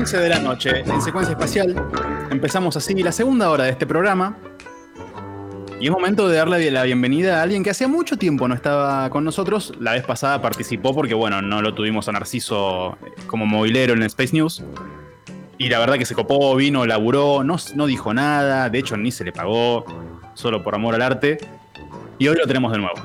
11 de la noche, en secuencia espacial, empezamos así la segunda hora de este programa. Y es momento de darle la bienvenida a alguien que hacía mucho tiempo no estaba con nosotros. La vez pasada participó porque, bueno, no lo tuvimos a Narciso como movilero en Space News. Y la verdad que se copó, vino, laburó, no, no dijo nada, de hecho ni se le pagó, solo por amor al arte. Y hoy lo tenemos de nuevo.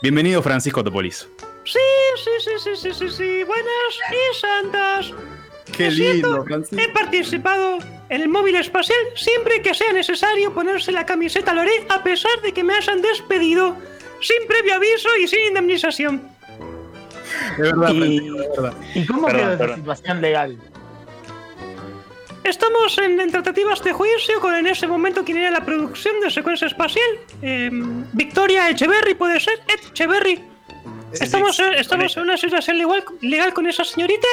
Bienvenido Francisco Topolis. Sí, sí, sí, sí, sí, sí, sí. Buenas y santas. Qué Es lindo, cierto, Francisco. He participado en el móvil espacial siempre que sea necesario ponerse la camiseta lo haré a pesar de que me hayan despedido sin previo aviso y sin indemnización. De verdad, Y- de verdad. ¿Y cómo Perdón, quedó esa perdón. situación legal? Estamos en, en tratativas de juicio con en ese momento quien era la producción de secuencia espacial. Eh, Victoria Echeverry, puede ser. Echeverry. Estamos, en- estamos en una situación legal, legal con esa señorita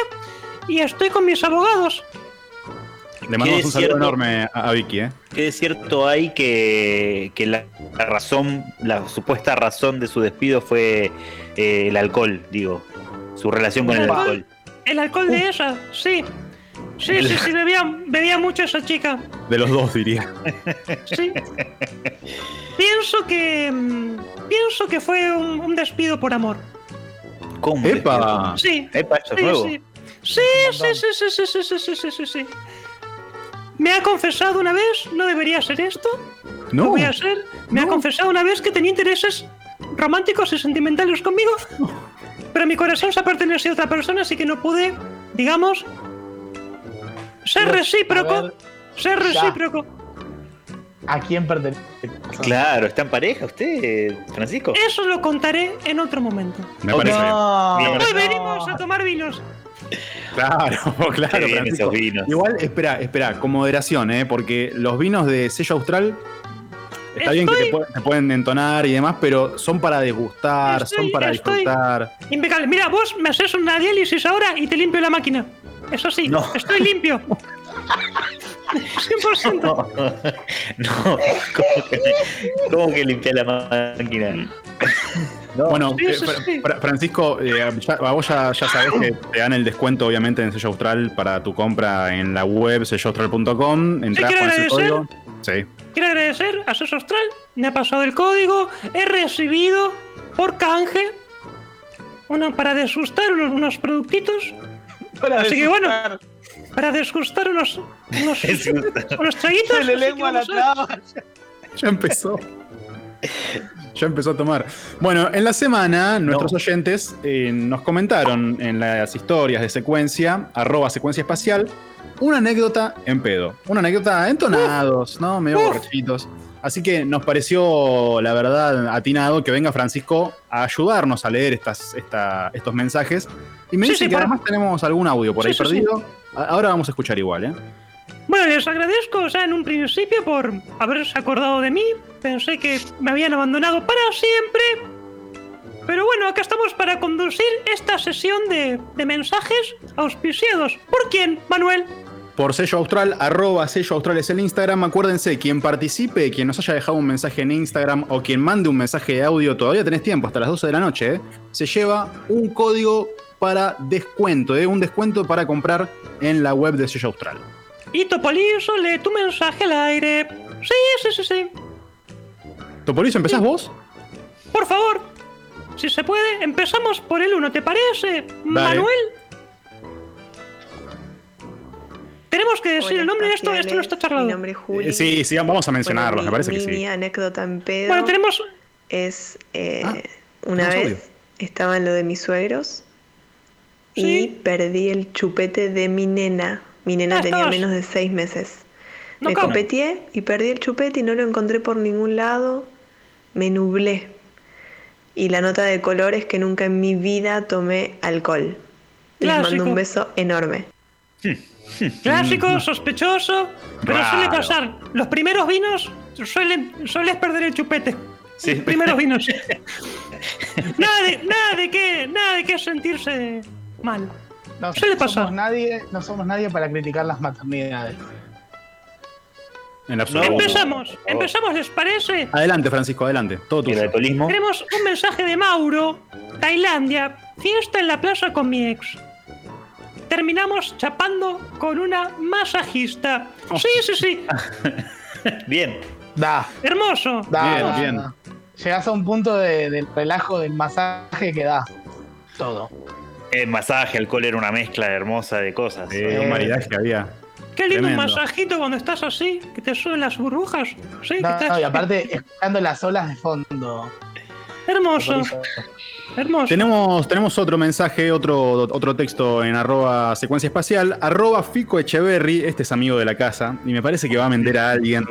y estoy con mis abogados. Le mandamos es un saludo cierto. enorme a, a Vicky, ¿eh? ¿Qué de cierto hay que, que la, la razón, la supuesta razón de su despido fue eh, el alcohol, digo, su relación con el ¿El alcohol? El alcohol de esa, sí. Sí, sí, sí, bebía, bebía mucho esa chica. De los dos, diría. Sí. Pienso que. mm, Pienso que fue un, un despido por amor. ¿Cómo? ¡Epa! Sí. Epa, eso es nuevo. sí. Sí, sí, sí, sí, sí, sí, sí, sí, sí, sí, sí. Me ha confesado una vez, no debería ser esto, No, lo voy a hacer. Me ha confesado una vez que tenía intereses románticos y sentimentales conmigo, pero mi corazón se ha pertenecido a otra persona, así que no pude, digamos, ser Quiero recíproco. Ser recíproco. ¿A quién pertenece? Claro, ¿está en pareja usted, Francisco? Eso lo contaré en otro momento. me parece bien. No, Bien. Hoy no. venimos a tomar vinos. Claro, claro, Qué bien Francisco. esos vinos. Igual, espera, espera, con moderación, ¿eh? Porque los vinos de sello austral. Está bien que te, pueden entonar y demás, pero son para degustar, Estoy- son para estoy- disfrutar. Impecable. Mira, vos me haces una diálisis ahora y te limpio la máquina. Eso sí, No. estoy limpio. 100%. No, no, ¿cómo que, cómo que limpiar la máquina? No, Bueno, Sí, eh, sí, Fra- sí. Fra- Francisco, eh, ya- vos ya, ya sabés que te dan el descuento, obviamente, en sello austral para tu compra en la web selloaustral.com. Entrás, el agradecer. código. Sí. Quiero agradecer a Sos Austral. Me ha pasado el código. He recibido por canje uno para desustar unos, unos productitos. Para Así que bueno. Para desustar unos, unos, unos traguitos. Se le lengua la traba. Ya empezó. Ya empezó a tomar. Bueno, en la semana, nuestros No. oyentes eh, nos comentaron en las historias de secuencia, arroba secuencia espacial, una anécdota en pedo. Una anécdota entonados, ¿no? Medio borrachitos. Así que nos pareció, la verdad, atinado que venga Francisco a ayudarnos a leer estas, esta- estos mensajes. Y me Sí, dice sí, que para- además tenemos algún audio por Sí, ahí sí, sí. perdido. Ahora vamos a escuchar igual, ¿eh? Bueno, les agradezco ya en un principio por haberse acordado de mí. Pensé que me habían abandonado para siempre. Pero bueno, acá estamos para conducir esta sesión de, de mensajes auspiciados. ¿Por quién, Manuel? por sello austral, arroba sello austral es el Instagram. Acuérdense, quien participe, quien nos haya dejado un mensaje en Instagram o quien mande un mensaje de audio, todavía tenés tiempo, hasta las 12 de la noche, ¿eh? se lleva un código para descuento, ¿eh? un descuento para comprar en la web de sello austral. Y Topolizo, lee tu mensaje al aire. Sí, sí, sí, sí. Topolizo, ¿empezás vos? Por favor, si se puede, empezamos por el uno, ¿te parece? Manuel. Tenemos que decir Hola, el nombre de esto, esto no está charlado. Mi nombre es Juli. Eh, sí, sí, vamos a Bueno, mencionarlos, mi me parece que sí. anécdota en pedo Bueno, tenemos. es eh, Ah, una vez audio. estaba en lo de mis suegros y Sí. perdí el chupete de mi nena. Mi nena Ah, tenía menos de seis meses. No Me copeteé y perdí el chupete y no lo encontré por ningún lado. Me nublé. Y la nota de color es que nunca en mi vida tomé alcohol. Les mando Clásico. un beso enorme. Clásico, sospechoso, pero suele pasar. Los primeros vinos suelen, sueles perder el chupete. Sí. Los primeros vinos. nada de, nada de qué, nada de qué sentirse mal. No Suele somos nadie, no somos nadie para criticar las maternidades. En absoluto. Empezamos, empezamos, ¿les parece? Adelante, Francisco, adelante. Todo El tuyo. Tenemos un mensaje de Mauro, Tailandia, fiesta en la plaza con mi ex. terminamos chapando con una masajista. Sí, sí, sí. Bien. Da, Hermoso. da. Bien, da, bien. da. Llegás a un punto de- del relajo del masaje que da todo. El masaje, alcohol era una mezcla hermosa de cosas. Eh, un maridaje había. Qué lindo un Tremendo. masajito cuando estás así, que te suben las burbujas. Sí, que estás- no, y aparte, escuchando las olas de fondo. Hermoso, hermoso. Tenemos, tenemos otro mensaje, otro, otro texto en arroba secuencia espacial, arroba Fico Echeverry, este es amigo de la casa, y me parece que va a vender a alguien.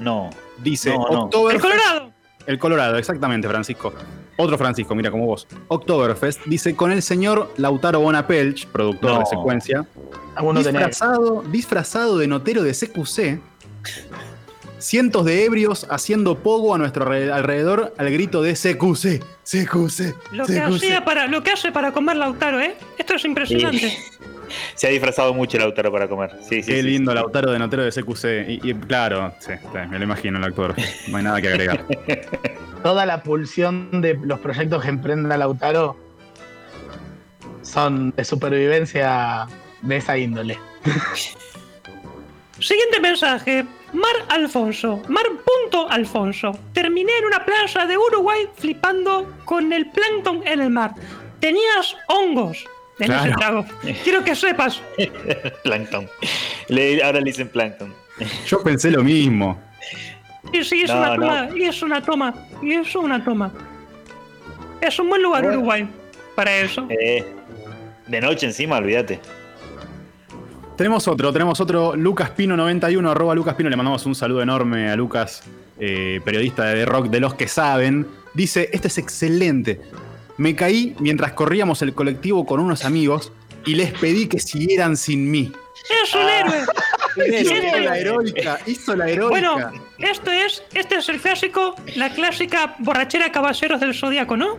No. Dice, No, El Colorado. El Colorado, exactamente, Francisco. Otro Francisco, mira como vos. Oktoberfest dice con el señor Lautaro Bonapelch, productor No. de secuencia, disfrazado, disfrazado de notero de CQC. Cientos de ebrios haciendo pogo a nuestro alre- alrededor al grito de CQC, CQC. Lo que, hacía para, lo que hace para comer Lautaro, ¿eh? Esto es impresionante. Se ha disfrazado mucho el Lautaro para comer. Sí, sí. Qué sí, lindo sí. Lautaro de notero de CQC. Y, y claro, sí, sí, me lo imagino el actor. No hay nada que agregar. Toda la pulsión de los proyectos que emprenda Lautaro son de supervivencia de esa índole. Siguiente mensaje. Mar Alfonso. Mar punto Alfonso. Terminé en una playa de Uruguay flipando con el plancton en el mar. Tenías hongos en Claro. ese trago. Quiero que sepas. Plankton. Le- ahora le dicen Plankton. Yo pensé lo mismo. Y sí, es No, una no. toma. Y es una toma. Y es una toma. Es un buen lugar Bueno. Uruguay para eso. Eh, de noche encima, olvídate. Tenemos otro, tenemos otro, Lucas Pino 91, arroba Lucas Pino, le mandamos un saludo enorme a Lucas, eh, periodista de The Rock, de los que saben. Dice, este es excelente. Me caí mientras corríamos el colectivo con unos amigos y les pedí que siguieran sin mí. Es un héroe. Hizo la heroica, hizo la heroica. Bueno, esto es, este es el clásico, la clásica borrachera caballeros del zodiaco, ¿no?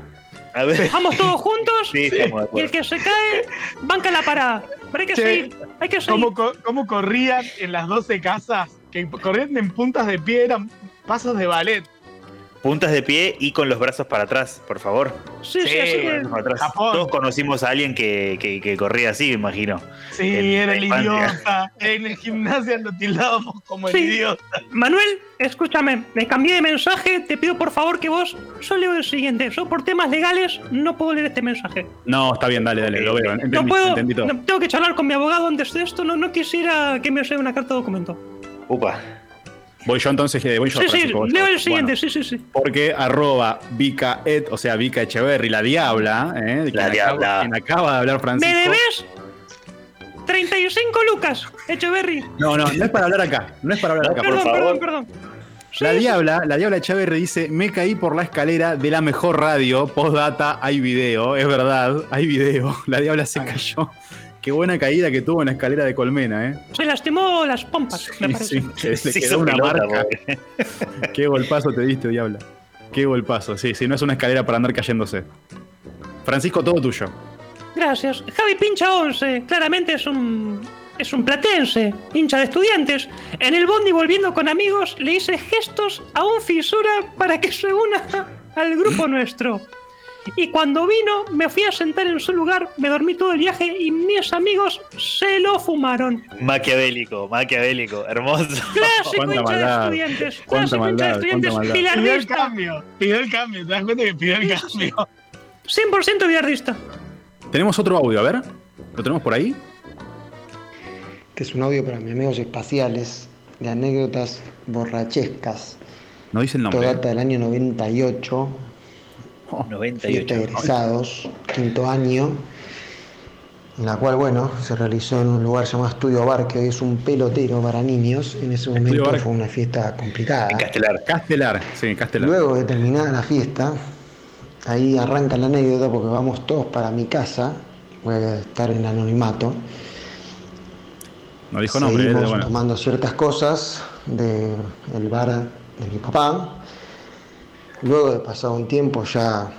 A ver. Vamos todos juntos Sí, y el que se cae, banca la parada. Pero hay que Che, seguir, hay que seguir. ¿Cómo, cómo corrían en las 12 casas? Que corrían en puntas de pie, eran pasos de ballet. Puntas de pie y con los brazos para atrás, por favor. Sí, sí, Sí, así que-. Todos conocimos a alguien que, que- que corría así, me imagino. Sí, En era el idiota. En el gimnasio lo tildábamos como el idiota. Manuel, escúchame, me cambié de mensaje, te pido por favor que vos, yo leo el siguiente, yo por temas legales no puedo leer este mensaje. No, está bien, dale, dale, lo veo. Entendí, no puedo, entendí todo. no- tengo que charlar con mi abogado antes de esto, no, no quisiera que me sea una carta de documento. Upa. Voy yo entonces, voy yo. Sí, sí, Francisco, voy yo. leo el siguiente, Bueno, sí, sí, sí. porque arroba Vika Ed, o sea, Vika Echeverry, la diabla, ¿eh? La acaba- diabla. quien acaba de hablar Francisco. ¿Me debes? 35 lucas, Echeverry. No, no, no es para hablar acá. No es para hablar acá. por Perdón, favor. perdón, perdón. La sí, diabla, la diabla Echeverry dice, me caí por la escalera de la mejor radio, postdata, hay video, es verdad, hay video. La diabla se cayó. Qué buena caída que tuvo en la escalera de Colmena, ¿eh? Se lastimó las pompas, me Sí, parece. sí, que le Se quedó hizo una pelota, marca. Qué golpazo te diste, diabla. Qué golpazo. Sí, sí, no es una escalera para andar cayéndose. Francisco, todo tuyo. Gracias. Javi Pincha 11, claramente es un. Es un platense, hincha de estudiantes. En el bondi volviendo con amigos le hice gestos a un fisura para que se una al grupo nuestro. Y cuando vino, me fui a sentar en su lugar, me dormí todo el viaje y mis amigos se lo fumaron. Maquiavélico, maquiavélico, hermoso. Clásico Cuánta hincha maldad, de estudiantes. cuánta Clásico hincha de maldad, estudiantes. Pidió el cambio. Pidió el cambio. ¿Te das cuenta que pidió el cambio? 100% bilardista. Tenemos otro audio, a ver. ¿Lo tenemos por ahí? Este es un audio para mis amigos espaciales de anécdotas borrachescas. No dice el Todo nombre. data del año 98, fiesta 98. de egresados, quinto año, en la cual, bueno, se realizó en un lugar llamado Estudio Bar, que hoy es un pelotero para niños. En ese momento fue una fiesta complicada. En Castelar. Castelar, sí, Castelar. Luego de terminada la fiesta, ahí arranca la anécdota porque vamos todos para mi casa, voy a estar en anonimato. no dijo nombre, Seguimos bueno. tomando ciertas cosas del bar de mi papá. Luego de pasado un tiempo ya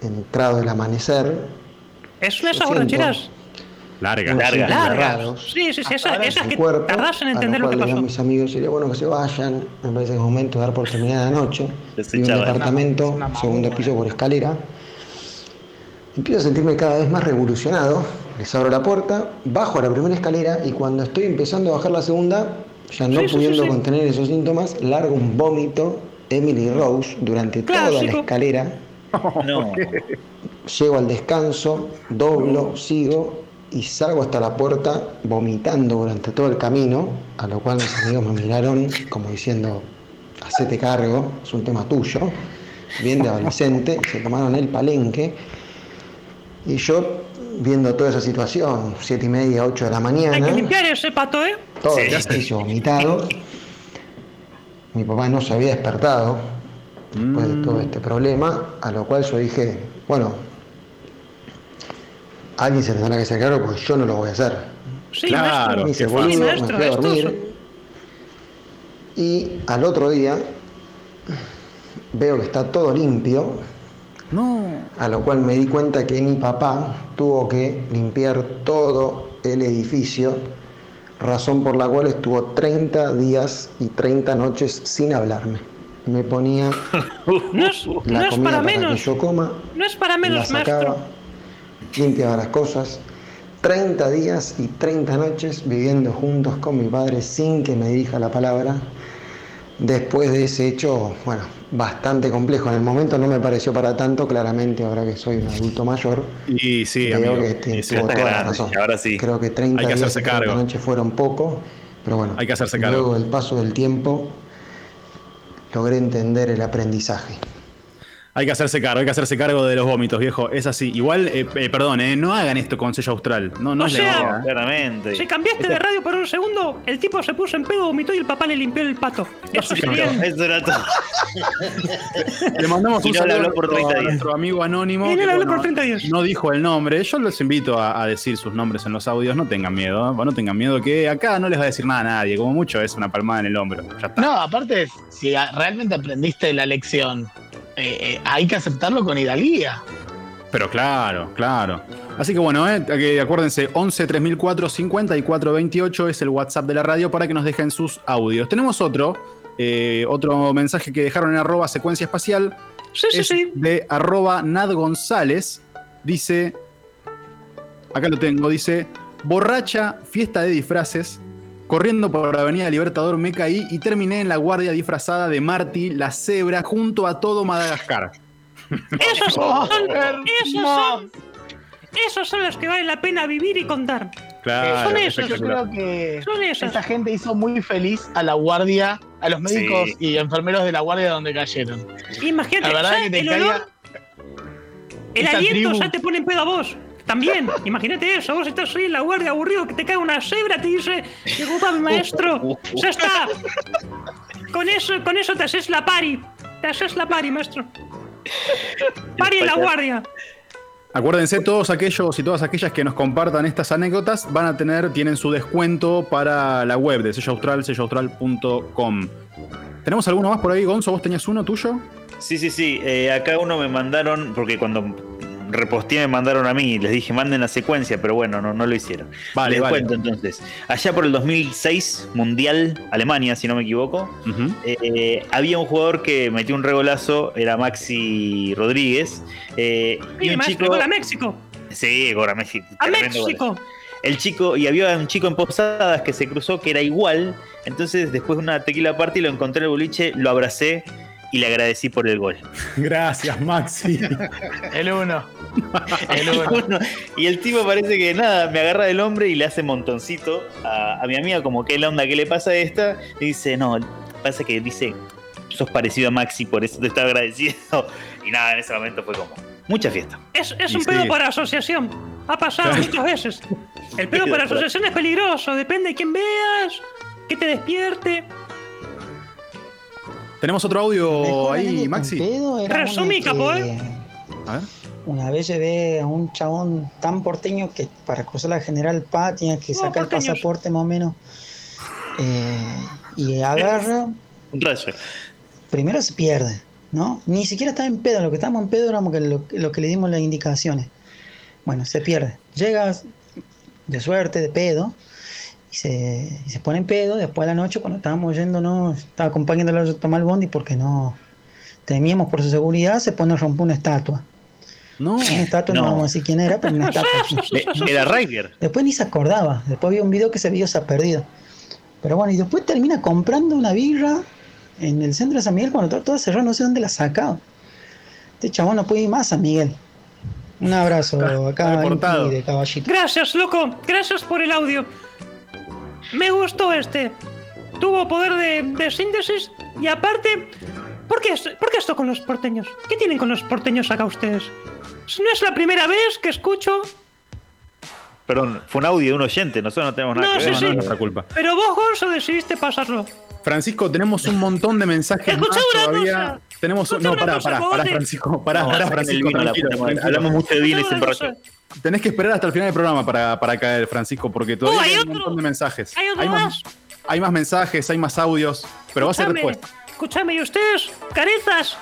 entrado el amanecer, Es una de esas Lo siento. borracheras. Larga. unos Larga. síntomas Largas. raros Sí, sí, sí, esas, ahora esas que cuerpo, tardás en entender lo cual que le digo a pasó. mis amigos, sería bueno que se vayan, me parece que es momento de dar por terminada la noche. Y un departamento, Una segundo piso por escalera. Empiezo a sentirme cada vez más revolucionado, les abro la puerta, bajo a la primera escalera y cuando estoy empezando a bajar la segunda, ya no Sí, sí, pudiendo sí, sí. contener esos síntomas, largo un vómito Emily Rose durante toda la escalera. No. Llego al descanso, doblo, sigo y salgo hasta la puerta vomitando durante todo el camino, a lo cual mis amigos me miraron como diciendo, hacete cargo, es un tema tuyo, bien de adolescente, se tomaron el palenque y yo viendo toda esa situación, siete y media, ocho de la Hay mañana, que limpiar ese pato, ¿eh? todo Sí. el vomitado, mi papá no se había despertado después de todo este problema, a lo cual yo dije, bueno, alguien se tendrá que hacer cargo porque yo no lo voy a hacer. Sí, Claro, Me hice boludo, fui a dormir. Y al otro día veo que está todo limpio, No. a lo cual me di cuenta que mi papá tuvo que limpiar todo el edificio, razón por la cual estuvo 30 días y 30 noches sin hablarme. Me ponía No es, la no es comida para para que menos. yo coma, No es para la menos, sacaba, maestro. limpiaba las cosas. 30 días y 30 noches viviendo juntos con mi padre sin que me dirija la palabra. Después de ese hecho, bueno, bastante complejo. En el momento no me pareció para tanto, claramente ahora que soy un adulto mayor, Y sí, amigo. que Y está grande, ahora sí. Creo que 30 Hay que días hacerse y 30 cargo. noches fueron poco, pero bueno, Hay que hacerse cargo. luego del paso del tiempo logré entender el aprendizaje. Hay que hacerse cargo, hay que hacerse cargo de los vómitos, viejo. Es así. Igual, eh, eh, perdón, eh, no hagan esto con sello austral. No, no O es sea. Claramente. Si cambiaste de radio por un segundo, el tipo se puso en pedo, vomitó y el papá le limpió el pato. Eso sería el- Eso era todo. Le mandamos un saludo a por nuestro, 30 a días. nuestro amigo anónimo. Y no que, bueno, por 30 días. No dijo el nombre. Yo los invito a, a decir sus nombres en los audios. No tengan miedo. ¿eh? No tengan miedo que acá no les va a decir nada a nadie. Como mucho es una palmada en el hombro. Ya está. No, aparte, si a- realmente aprendiste la lección, eh, eh, hay que aceptarlo con hidalguía. Pero claro, claro. Así que bueno, eh, que acuérdense, 11 3004 5428 es el WhatsApp de la radio para que nos dejen sus audios. Tenemos otro, eh, otro mensaje que dejaron en arroba secuencia espacial. Sí, sí, es sí. de arroba Nad González. Dice, acá lo tengo, dice, borracha, fiesta de disfraces. Corriendo por Avenida Libertador me caí y terminé en la guardia disfrazada de Marty, la cebra, junto a todo Madagascar. Esos son, Oh, esos son, esos son los que vale la pena vivir y contar. Claro, son esos. Yo creo que Son esos. esa gente hizo muy feliz a la guardia, a los médicos Sí. y enfermeros de la guardia donde cayeron. Imagínate, La verdad que te el olor, el aliento tribu. ya te pone en pedo a vos. También, imagínate eso, vos estás ahí en la guardia aburrido, que te cae una cebra, te dice, disculpame maestro, ya está. Con eso, con eso te haces la pari, te haces la pari, maestro. Pari en la guardia. Acuérdense, todos aquellos y todas aquellas que nos compartan estas anécdotas van a tener, tienen su descuento para la web de sello austral, selloaustral.com. ¿Tenemos alguno más por ahí, Gonzo? ¿Vos tenías uno tuyo? Sí, sí, sí. eh, acá uno me mandaron, porque cuando reposteé me mandaron a mí, les dije manden la secuencia, pero bueno, no, no lo hicieron. Vale, les vale. cuento entonces. Allá por el 2006, Mundial Alemania, si no me equivoco, eh, había un jugador que metió un regolazo, era Maxi Rodríguez. eh, y un chico. gol a México. Sí, gol a Messi. A gol. México. El chico, y había un chico en Posadas que se cruzó que era igual. Entonces, después de una tequila party, lo encontré en el boliche, lo abracé y le agradecí por el gol. Gracias, Maxi. El uno. El uno. Y el tipo parece que nada, me agarra del hombre y le hace montoncito a, a mi amiga, como que la onda que le pasa a esta. Y dice, no, pasa que dice, sos parecido a Maxi, por eso te está agradecido. Y nada, en ese momento fue como, mucha fiesta. Es, es un sí. pedo por asociación. Ha pasado muchas veces. El pedo por asociación es peligroso. Depende de quién veas, que te despierte. ¿Tenemos otro audio Mejor ahí, Maxi? Resumí, capo, ¿eh? A ver. Una vez llevé a un chabón tan porteño que para cruzar la General Paz tenía que Oh, sacar el pasaporte más o menos. Eh, y agarra, Un rayo. primero se pierde, ¿no? Ni siquiera estaba en pedo, lo que estábamos en pedo éramos que lo, lo que le dimos las indicaciones. Bueno, se pierde. Llegas de suerte, de pedo, y se, y se pone en pedo. Después de la noche, cuando estábamos yéndonos, estaba acompañándolo a tomar el bondi porque no temíamos por su seguridad, se pone a romper una estatua. No. Una estatua, no. No. vamos a decir quién era, pero una estatua. Era Ryder. Después ni se acordaba. Después había un video que ese video se ha perdido. Pero bueno, y después termina comprando una birra en el centro de San Miguel cuando todo, todo cerrado, no sé dónde la sacaba. Este chabón no puede ir más, San Miguel. Un abrazo acá de caballito. Gracias, loco. Gracias por el audio. Me gustó este. Tuvo poder de, de síntesis y aparte... ¿por qué, es- ¿Por qué esto con los porteños? ¿Qué tienen con los porteños acá ustedes? No es la primera vez que escucho... Perdón, fue un audio de un oyente, nosotros no tenemos nada No, que sí, ver. No, sí. no es nuestra culpa. Pero vos, Gonzo, decidiste pasarlo. Francisco, tenemos un montón de mensajes más una todavía. cosa. Tenemos no, pará, pará, pará. Francisco, pará, No, pará, Francisco, vino, tranquilo, tranquilo. Hablamos mucho de vino y se Escuchame emborrachó. Tenés que esperar hasta el final del programa para, para caer, Francisco, porque todavía Oh, hay hay un montón de mensajes. Hay otro más, hay más mensajes, hay más audios, pero va a ser Escuchame, después. Escuchame, y ustedes, caretas,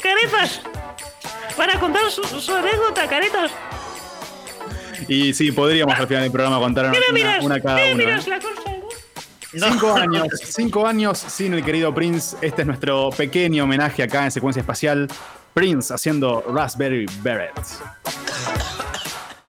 caretas, para contar su, su anécdota, caretas. Y sí, podríamos al final del programa contar una, ¿Qué me una- una cada ¿Qué me uno. miras ¿eh? la cosa? Cinco años, cinco años sin el querido Prince. Este es nuestro pequeño homenaje acá en Secuencia Espacial. Prince haciendo Raspberry Beret.